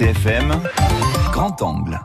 RCFM, grand angle.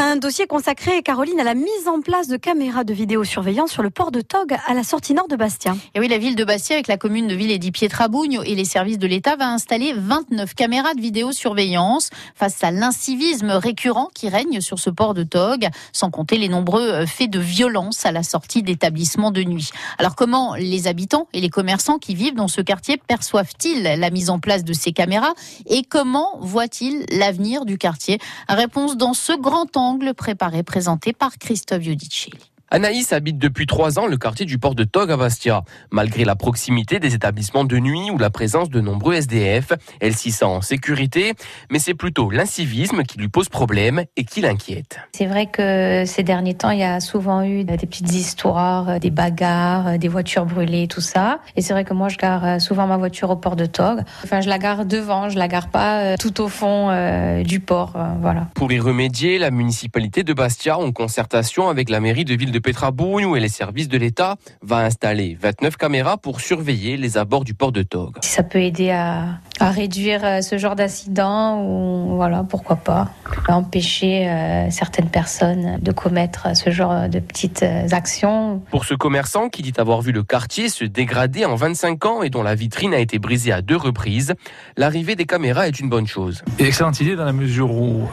Un dossier consacré, Caroline, à la mise en place de caméras de vidéosurveillance sur le port de Tog à la sortie nord de Bastia. Et oui, la ville de Bastia, avec la commune de Ville et Pietrabugno et les services de l'État, va installer 29 caméras de vidéosurveillance face à l'incivisme récurrent qui règne sur ce port de Tog, sans compter les nombreux euh, faits de violence à la sortie d'établissements de nuit. Alors comment les habitants et les commerçants qui vivent dans ce quartier perçoivent-ils la mise en place de ces caméras et comment voient-ils l'avenir du quartier? Réponse dans ce grand temps angle préparé, présenté par Christophe Iudicelli. Anaïs habite depuis trois ans le quartier du port de Tog à Bastia. Malgré la proximité des établissements de nuit ou la présence de nombreux SDF, elle s'y sent en sécurité, mais c'est plutôt l'incivisme qui lui pose problème et qui l'inquiète. C'est vrai que ces derniers temps, il y a souvent eu des petites histoires, des bagarres, des voitures brûlées, tout ça. Et c'est vrai que moi, je gare souvent ma voiture au port de Tog. Enfin, je la gare devant, je la gare pas euh, tout au fond euh, du port, euh, voilà. Pour y remédier, la municipalité de Bastia, en concertation avec la mairie de ville de de Petrabougne et les services de l'État va installer 29 caméras pour surveiller les abords du port de Tog. Si ça peut aider à, à réduire euh, ce genre d'incident, ou voilà, pourquoi pas, empêcher euh, certaines personnes de commettre ce genre de petites euh, actions. Pour ce commerçant qui dit avoir vu le quartier se dégrader en 25 ans et dont la vitrine a été brisée à deux reprises, l'arrivée des caméras est une bonne chose. Excellente idée dans la mesure où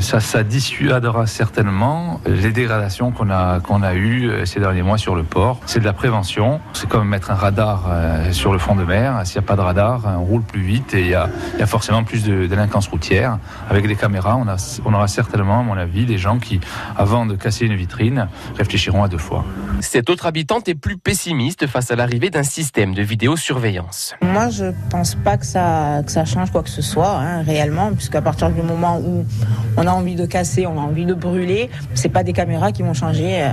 ça, ça dissuadera certainement les dégradations qu'on a, qu'on a eues ces derniers mois sur le port. C'est de la prévention, c'est comme mettre un radar sur le fond de mer. S'il n'y a pas de radar, on roule plus vite et il y a, forcément plus de délinquance routière. Avec des caméras, on, a, on aura certainement, à mon avis, des gens qui, avant de casser une vitrine, réfléchiront à deux fois. Cette autre habitante est plus pessimiste face à l'arrivée d'un système de vidéosurveillance. Moi, je pense pas que ça, que ça change quoi que ce soit, hein, réellement, puisqu'à partir du moment où on a envie de casser, on a envie de brûler, c'est pas des caméras qui vont changer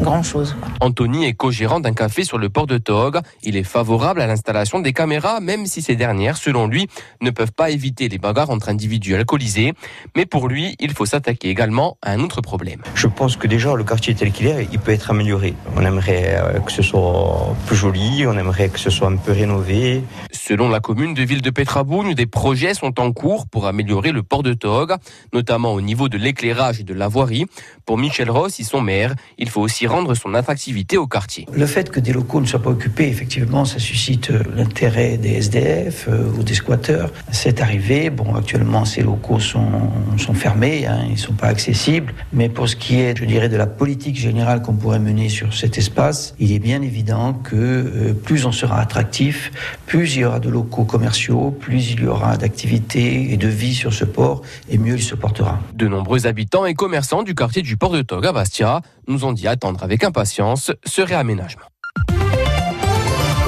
euh, grand chose. Anthony est co-gérant d'un café sur le port de Tog. Il est favorable à l'installation des caméras, même si ces dernières, selon lui, ne peuvent pas éviter les bagarres entre individus alcoolisés. Mais pour lui, il faut s'attaquer également à un autre problème. Je pense que déjà, le quartier tel qu'il est, il peut être amélioré. On aimerait euh, que ce soit plus joli, on aimerait que ce soit un peu rénové. Selon la commune de Ville de Petrabougne, des projets sont en cours pour améliorer le port de Tog, notamment au niveau de l'éclairage et de la voirie. Pour Michel Ross, son maire, il faut aussi rendre son attractivité au quartier. Le fait que des locaux ne soient pas occupés, effectivement, ça suscite euh, l'intérêt des SDF euh, ou des squatteurs c'est arrivé. Bon, actuellement, ces locaux sont, sont fermés, hein, ils ne sont pas accessibles. Mais pour ce qui est, je dirais, de la politique générale qu'on pourrait mener sur cet espace, il est bien évident que euh, plus on sera attractif, plus il y aura de locaux commerciaux, plus il y aura d'activités et de vie sur ce port, et mieux il se portera. De nombreux habitants et commerçants du quartier du port de Tog à Bastia nous ont dit avec impatience ce réaménagement.